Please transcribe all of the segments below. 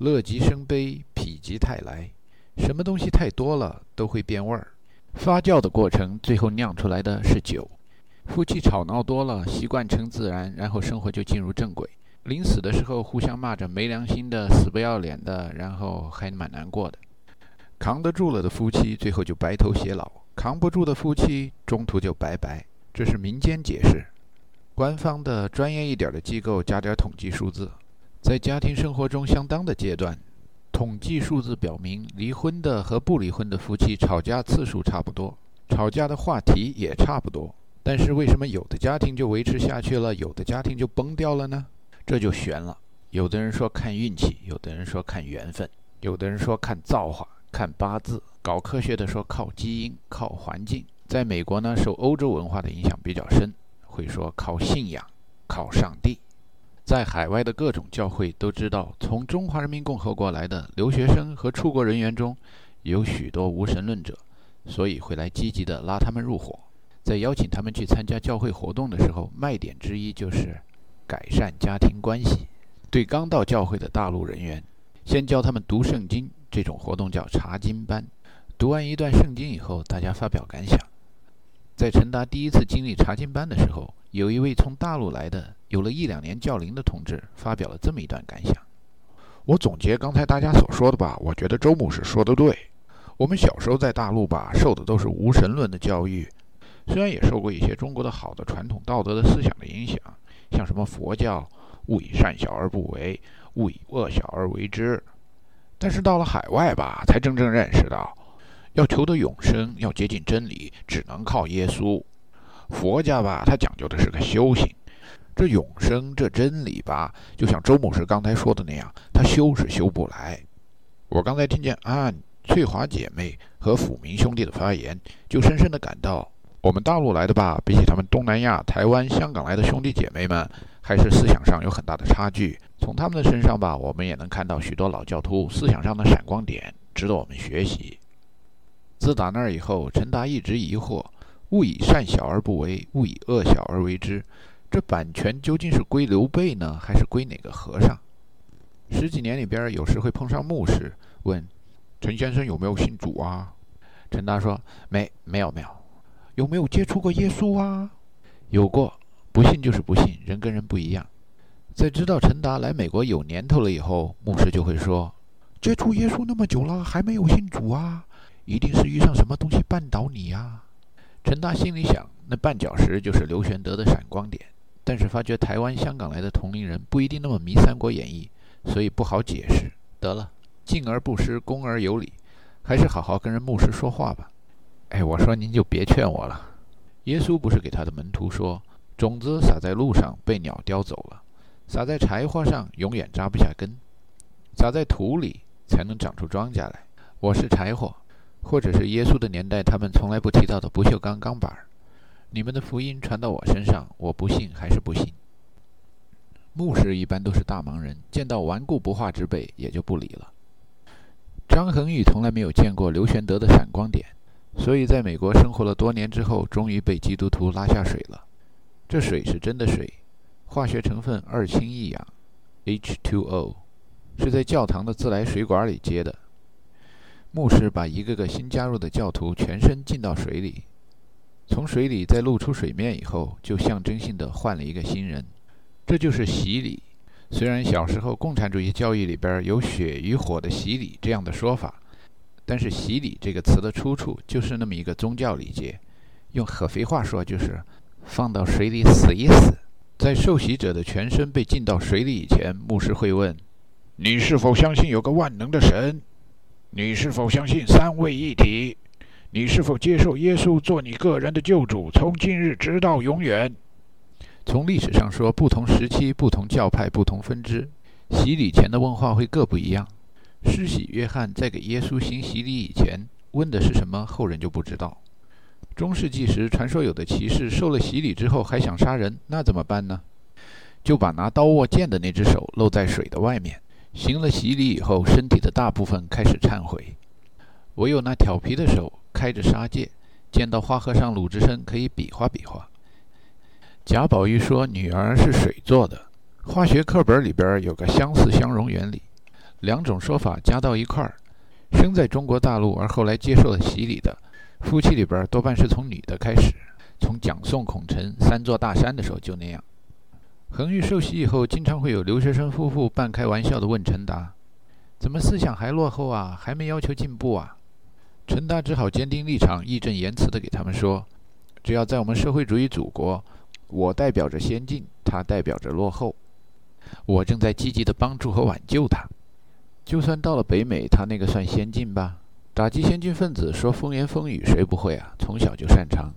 乐极生悲，否极泰来。什么东西太多了都会变味儿。发酵的过程，最后酿出来的是酒。夫妻吵闹多了，习惯成自然，然后生活就进入正轨。临死的时候，互相骂着没良心的、死不要脸的，然后还蛮难过的。扛得住了的夫妻，最后就白头偕老；扛不住的夫妻，中途就拜拜。这是民间解释。官方的、专业一点的机构加点统计数字，在家庭生活中相当的阶段。统计数字表明，离婚的和不离婚的夫妻吵架次数差不多，吵架的话题也差不多。但是为什么有的家庭就维持下去了，有的家庭就崩掉了呢？这就悬了。有的人说看运气，有的人说看缘分，有的人说看造化、看八字，搞科学的说靠基因、靠环境。在美国呢，受欧洲文化的影响比较深，会说靠信仰、靠上帝。在海外的各种教会都知道，从中华人民共和国来的留学生和出国人员中，有许多无神论者，所以会来积极的拉他们入伙。在邀请他们去参加教会活动的时候，卖点之一就是改善家庭关系。对刚到教会的大陆人员，先教他们读圣经，这种活动叫查经班。读完一段圣经以后，大家发表感想。在陈达第一次经历查经班的时候，有一位从大陆来的。有了一两年教龄的同志发表了这么一段感想：我总结刚才大家所说的吧，我觉得周牧师说的对。我们小时候在大陆吧，受的都是无神论的教育，虽然也受过一些中国的好的传统道德的思想的影响，像什么佛教“勿以善小而不为，勿以恶小而为之”，但是到了海外吧，才真正认识到，要求得永生，要接近真理，只能靠耶稣。佛家吧，它讲究的是个修行。这永生，这真理吧，就像周牧师刚才说的那样，他修是修不来。我刚才听见啊，翠华姐妹和抚明兄弟的发言，就深深的感到，我们大陆来的吧，比起他们东南亚、台湾、香港来的兄弟姐妹们，还是思想上有很大的差距。从他们的身上吧，我们也能看到许多老教徒思想上的闪光点，值得我们学习。自打那儿以后，陈达一直疑惑：勿以善小而不为，勿以恶小而为之。这版权究竟是归刘备呢，还是归哪个和尚？十几年里边，有时会碰上牧师问陈先生有没有信主啊？陈达说没，没有，没有。有没有接触过耶稣啊？有过，不信就是不信，人跟人不一样。在知道陈达来美国有年头了以后，牧师就会说，接触耶稣那么久了，还没有信主啊？一定是遇上什么东西绊倒你呀？陈达心里想，那绊脚石就是刘玄德的闪光点。但是发觉台湾、香港来的同龄人不一定那么迷《三国演义》，所以不好解释。得了，敬而不失，恭而有礼，还是好好跟人牧师说话吧。哎，我说您就别劝我了。耶稣不是给他的门徒说：“种子撒在路上被鸟叼走了，撒在柴火上永远扎不下根，撒在土里才能长出庄稼来。”我是柴火，或者是耶稣的年代他们从来不提到的不锈钢钢板儿。你们的福音传到我身上，我不信还是不信。牧师一般都是大忙人，见到顽固不化之辈也就不理了。张恒玉从来没有见过刘玄德的闪光点，所以在美国生活了多年之后，终于被基督徒拉下水了。这水是真的水，化学成分二氢一氧 （H2O），是在教堂的自来水管里接的。牧师把一个个新加入的教徒全身浸到水里。从水里再露出水面以后，就象征性的换了一个新人，这就是洗礼。虽然小时候共产主义教育里边有“血与火的洗礼”这样的说法，但是“洗礼”这个词的出处就是那么一个宗教礼节，用合肥话说就是放到水里死一死。在受洗者的全身被浸到水里以前，牧师会问：“你是否相信有个万能的神？你是否相信三位一体？”你是否接受耶稣做你个人的救主，从今日直到永远？从历史上说，不同时期、不同教派、不同分支，洗礼前的问话会各不一样。施洗约翰在给耶稣行洗礼以前问的是什么，后人就不知道。中世纪时，传说有的骑士受了洗礼之后还想杀人，那怎么办呢？就把拿刀握剑的那只手露在水的外面。行了洗礼以后，身体的大部分开始忏悔，唯有那调皮的手。开着杀戒，见到花和尚鲁智深可以比划比划。贾宝玉说：“女儿是水做的。”化学课本里边有个相似相容原理，两种说法加到一块儿，生在中国大陆而后来接受了洗礼的夫妻里边，多半是从女的开始。从蒋宋孔陈三座大山的时候就那样。恒玉受洗以后，经常会有留学生夫妇半开玩笑地问陈达：“怎么思想还落后啊？还没要求进步啊？”陈达只好坚定立场，义正言辞地给他们说：“只要在我们社会主义祖国，我代表着先进，他代表着落后。我正在积极地帮助和挽救他。就算到了北美，他那个算先进吧？打击先进分子，说风言风语，谁不会啊？从小就擅长。”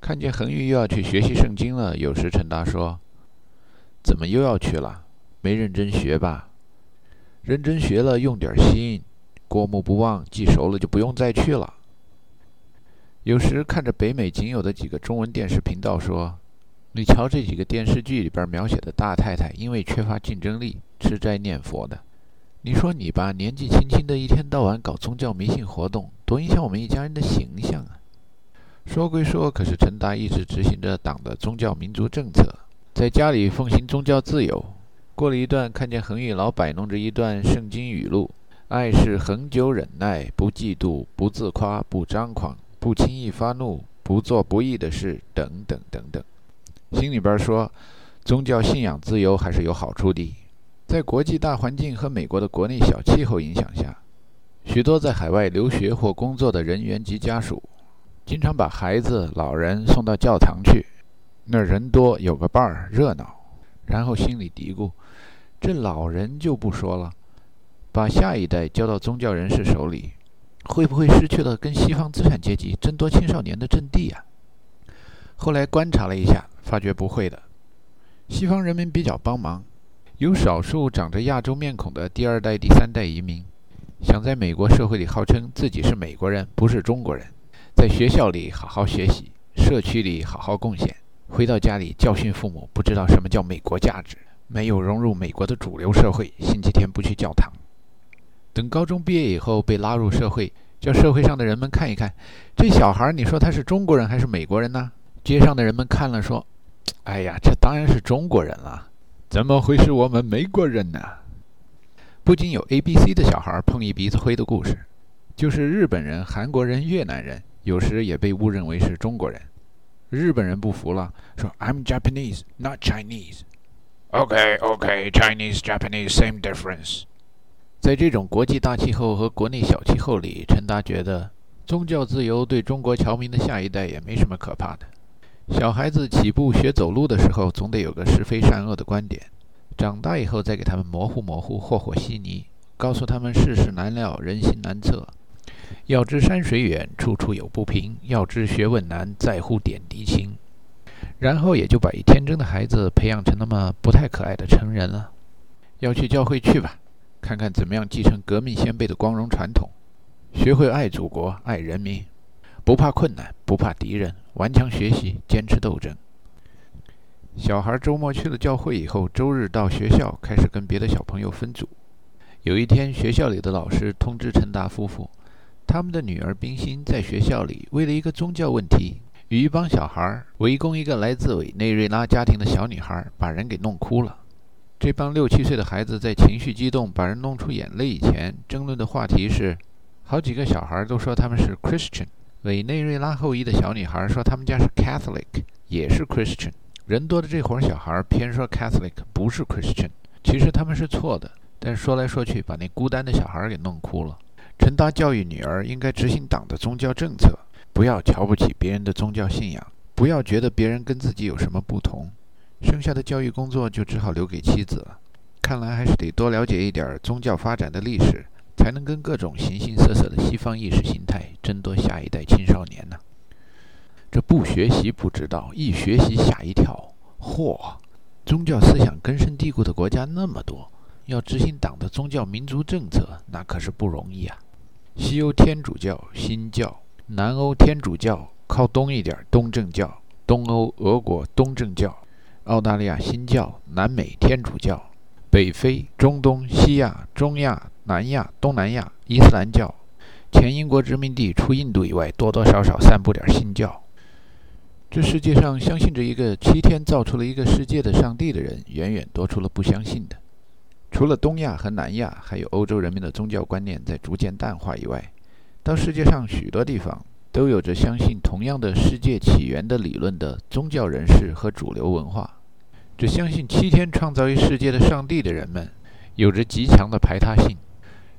看见恒玉又要去学习圣经了，有时陈达说：“怎么又要去了？没认真学吧？认真学了，用点心，过目不忘，记熟了就不用再去了。”有时看着北美仅有的几个中文电视频道说：“你瞧这几个电视剧里边描写的大太太，因为缺乏竞争力，吃斋念佛的。你说你吧，年纪轻轻的，一天到晚搞宗教迷信活动，多影响我们一家人的形象啊！”说归说，可是陈达一直执行着党的宗教民族政策，在家里奉行宗教自由。过了一段，看见恒玉老摆弄着一段圣经语录：“爱是恒久忍耐，不嫉妒，不自夸，不张狂，不轻易发怒，不做不义的事，等等等等。”心里边说，宗教信仰自由还是有好处的。在国际大环境和美国的国内小气候影响下，许多在海外留学或工作的人员及家属。经常把孩子、老人送到教堂去，那人多，有个伴儿，热闹。然后心里嘀咕：这老人就不说了，把下一代交到宗教人士手里，会不会失去了跟西方资产阶级争夺青少年的阵地啊？后来观察了一下，发觉不会的。西方人民比较帮忙，有少数长着亚洲面孔的第二代、第三代移民，想在美国社会里号称自己是美国人，不是中国人。在学校里好好学习，社区里好好贡献，回到家里教训父母，不知道什么叫美国价值，没有融入美国的主流社会，星期天不去教堂。等高中毕业以后被拉入社会，叫社会上的人们看一看，这小孩，你说他是中国人还是美国人呢？街上的人们看了说：“哎呀，这当然是中国人了，怎么会是我们美国人呢？”不仅有 A、B、C 的小孩碰一鼻子灰的故事，就是日本人、韩国人、越南人。有时也被误认为是中国人，日本人不服了，说 "I'm Japanese, not Chinese." OK, OK, Chinese, Japanese, same difference. 在这种国际大气候和国内小气候里，陈达觉得宗教自由对中国侨民的下一代也没什么可怕的。小孩子起步学走路的时候，总得有个是非善恶的观点，长大以后再给他们模糊模糊、和和稀泥，告诉他们世事难料，人心难测。要知山水远，处处有不平；要知学问难，在乎点滴轻。然后也就把一天真的孩子培养成那么不太可爱的成人了。要去教会去吧，看看怎么样继承革命先辈的光荣传统，学会爱祖国、爱人民，不怕困难，不怕敌人，顽强学习，坚持斗争。小孩周末去了教会以后，周日到学校开始跟别的小朋友分组。有一天，学校里的老师通知陈达夫妇。他们的女儿冰心在学校里为了一个宗教问题，与一帮小孩围攻一个来自委内瑞拉家庭的小女孩，把人给弄哭了。这帮六七岁的孩子在情绪激动、把人弄出眼泪以前，争论的话题是：好几个小孩都说他们是 Christian。委内瑞拉后裔的小女孩说他们家是 Catholic，也是 Christian。人多的这伙小孩偏说 Catholic 不是 Christian，其实他们是错的，但说来说去把那孤单的小孩给弄哭了。陈达教育女儿应该执行党的宗教政策，不要瞧不起别人的宗教信仰，不要觉得别人跟自己有什么不同。剩下的教育工作就只好留给妻子了。看来还是得多了解一点宗教发展的历史，才能跟各种形形色色的西方意识形态争夺下一代青少年呢。这不学习不知道，一学习吓一跳。嚯，宗教思想根深蒂固的国家那么多，要执行党的宗教民族政策，那可是不容易啊。西欧天主教、新教，南欧天主教，靠东一点东正教，东欧俄国东正教，澳大利亚新教，南美天主教，北非、中东、西亚、中亚、南亚、东南亚伊斯兰教，前英国殖民地除印度以外，多多少少散布点新教。这世界上相信着一个七天造出了一个世界的上帝的人，远远多出了不相信的。除了东亚和南亚，还有欧洲人民的宗教观念在逐渐淡化以外，到世界上许多地方都有着相信同样的世界起源的理论的宗教人士和主流文化。这相信七天创造一世界的上帝的人们，有着极强的排他性，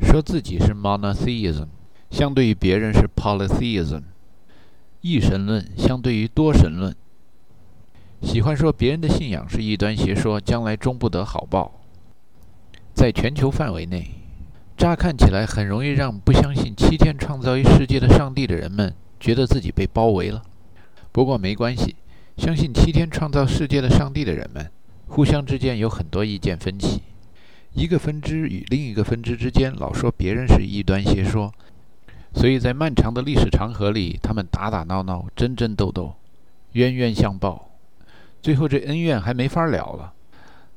说自己是 monotheism，相对于别人是 polytheism，一神论相对于多神论。喜欢说别人的信仰是异端邪说，将来终不得好报。在全球范围内，乍看起来很容易让不相信七天创造一世界的上帝的人们觉得自己被包围了。不过没关系，相信七天创造世界的上帝的人们，互相之间有很多意见分歧。一个分支与另一个分支之间老说别人是异端邪说，所以在漫长的历史长河里，他们打打闹闹，争争斗斗，冤冤相报。最后这恩怨还没法了了。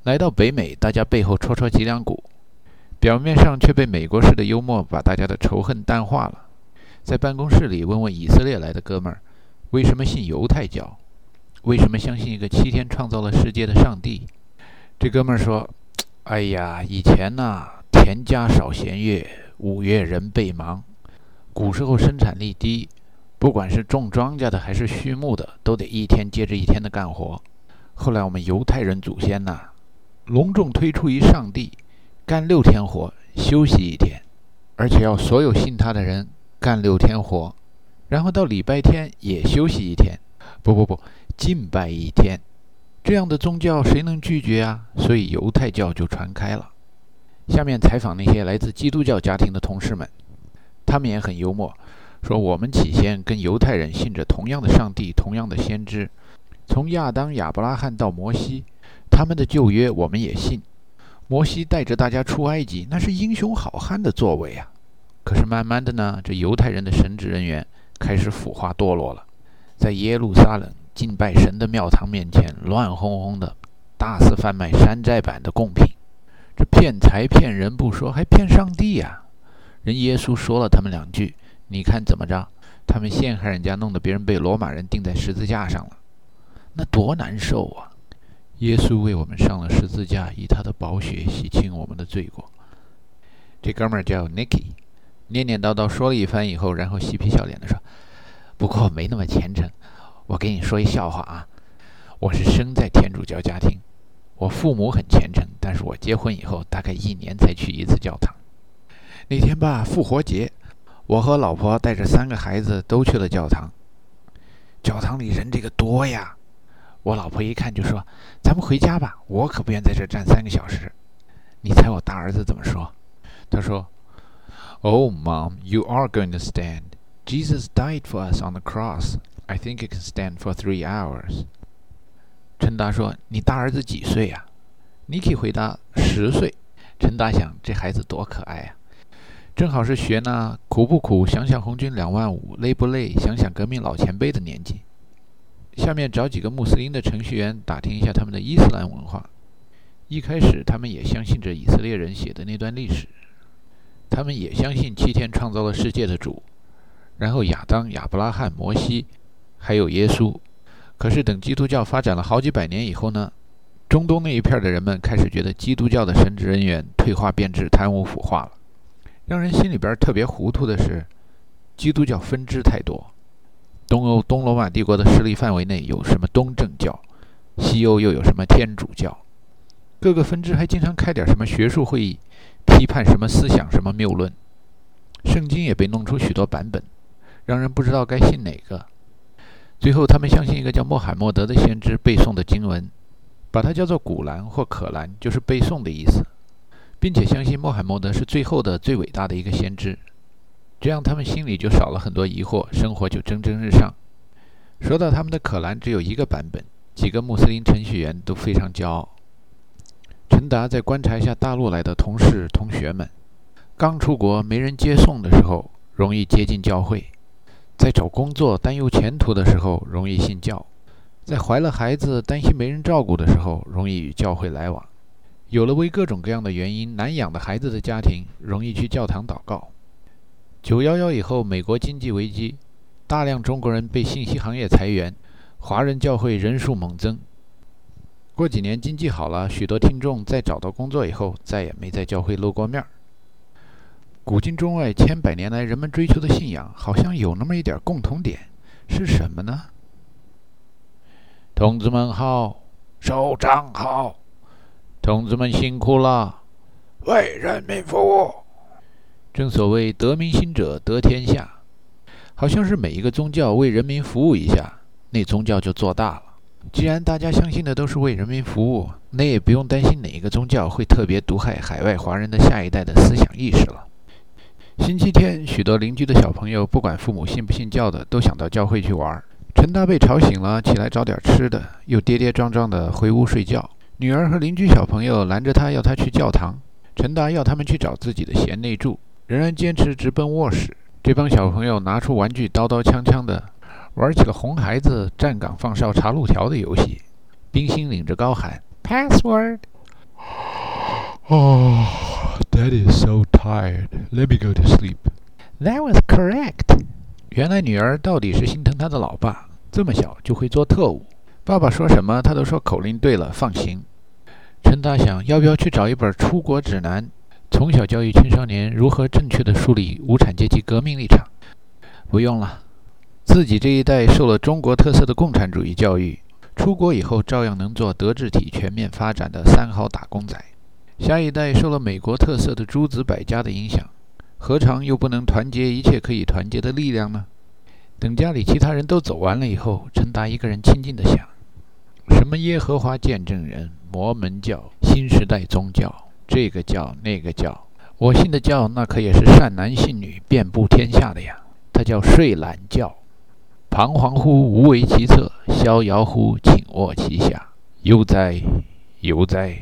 来到北美，大家背后戳戳脊梁骨，表面上却被美国式的幽默把大家的仇恨淡化了。在办公室里问问以色列来的哥们儿，为什么信犹太教？为什么相信一个七天创造了世界的上帝？这哥们儿说：“哎呀，以前呐，田家少闲月，五月人倍忙。古时候生产力低，不管是种庄稼的还是畜牧的，都得一天接着一天的干活。后来我们犹太人祖先呐。”隆重推出一上帝，干六天活，休息一天，而且要所有信他的人干六天活，然后到礼拜天也休息一天。不不不，敬拜一天。这样的宗教谁能拒绝啊？所以犹太教就传开了。下面采访那些来自基督教家庭的同事们，他们也很幽默，说我们起先跟犹太人信着同样的上帝，同样的先知，从亚当、亚伯拉罕到摩西。他们的旧约我们也信，摩西带着大家出埃及，那是英雄好汉的作为啊。可是慢慢的呢，这犹太人的神职人员开始腐化堕落了，在耶路撒冷敬拜神的庙堂面前，乱哄哄的，大肆贩卖山寨版的贡品，这骗财骗人不说，还骗上帝呀。人耶稣说了他们两句，你看怎么着？他们陷害人家，弄得别人被罗马人钉在十字架上了，那多难受啊！耶稣为我们上了十字架，以他的宝血洗清我们的罪过。这哥们儿叫 Nicky，念念叨叨说了一番以后，然后嬉皮笑脸地说：“不过没那么虔诚。我给你说一笑话啊，我是生在天主教家庭，我父母很虔诚，但是我结婚以后大概一年才去一次教堂。那天吧，复活节，我和老婆带着三个孩子都去了教堂。教堂里人这个多呀。”我老婆一看就说：“咱们回家吧，我可不愿在这站三个小时。”你猜我大儿子怎么说？他说：“Oh, mom, you are going to stand. Jesus died for us on the cross. I think you can stand for three hours.” 陈达说：“你大儿子几岁呀？” Nikki 回答：“十岁。”陈达想：这孩子多可爱啊！正好是学那苦不苦？想想红军两万五，累不累？想想革命老前辈的年纪。下面找几个穆斯林的程序员打听一下他们的伊斯兰文化。一开始，他们也相信着以色列人写的那段历史，他们也相信七天创造了世界的主，然后亚当、亚伯拉罕、摩西，还有耶稣。可是等基督教发展了好几百年以后呢，中东那一片的人们开始觉得基督教的神职人员退化变质、贪污腐化了。让人心里边特别糊涂的是，基督教分支太多。东欧东罗马帝国的势力范围内有什么东正教？西欧又有什么天主教？各个分支还经常开点什么学术会议，批判什么思想、什么谬论。圣经也被弄出许多版本，让人不知道该信哪个。最后，他们相信一个叫穆罕默德的先知背诵的经文，把它叫做古兰或可兰，就是背诵的意思，并且相信穆罕默德是最后的、最伟大的一个先知。这样，他们心里就少了很多疑惑，生活就蒸蒸日上。说到他们的可兰只有一个版本，几个穆斯林程序员都非常骄傲。陈达在观察一下大陆来的同事同学们，刚出国没人接送的时候，容易接近教会；在找工作担忧前途的时候，容易信教；在怀了孩子担心没人照顾的时候，容易与教会来往；有了为各种各样的原因难养的孩子的家庭，容易去教堂祷告。九幺幺以后，美国经济危机，大量中国人被信息行业裁员，华人教会人数猛增。过几年经济好了，许多听众在找到工作以后，再也没在教会露过面儿。古今中外，千百年来人们追求的信仰，好像有那么一点共同点，是什么呢？同志们好，首长好，同志们辛苦了，为人民服务。正所谓得民心者得天下，好像是每一个宗教为人民服务一下，那宗教就做大了。既然大家相信的都是为人民服务，那也不用担心哪一个宗教会特别毒害海外华人的下一代的思想意识了。星期天，许多邻居的小朋友，不管父母信不信教的，都想到教会去玩。陈达被吵醒了，起来找点吃的，又跌跌撞撞地回屋睡觉。女儿和邻居小朋友拦着他，要他去教堂。陈达要他们去找自己的贤内助，仍然坚持直奔卧室。这帮小朋友拿出玩具，刀刀枪枪的，玩起了红孩子站岗放哨查路条的游戏。冰心领着高喊：“Password！” Oh, Daddy is so tired. Let me go to sleep. That was correct. 原来女儿到底是心疼她的老爸，这么小就会做特务。爸爸说什么，她都说口令对了，放行。陈达想要不要去找一本出国指南，从小教育青少年如何正确的树立无产阶级革命立场。不用了，自己这一代受了中国特色的共产主义教育，出国以后照样能做德智体全面发展的三好打工仔。下一代受了美国特色的诸子百家的影响。何尝又不能团结一切可以团结的力量呢？等家里其他人都走完了以后，陈达一个人清静地想：什么耶和华见证人、摩门教、新时代宗教，这个教那个教，我信的教那可也是善男信女遍布天下的呀。它叫睡懒觉。彷徨乎无为其策，逍遥乎寝卧其下。悠哉，悠哉。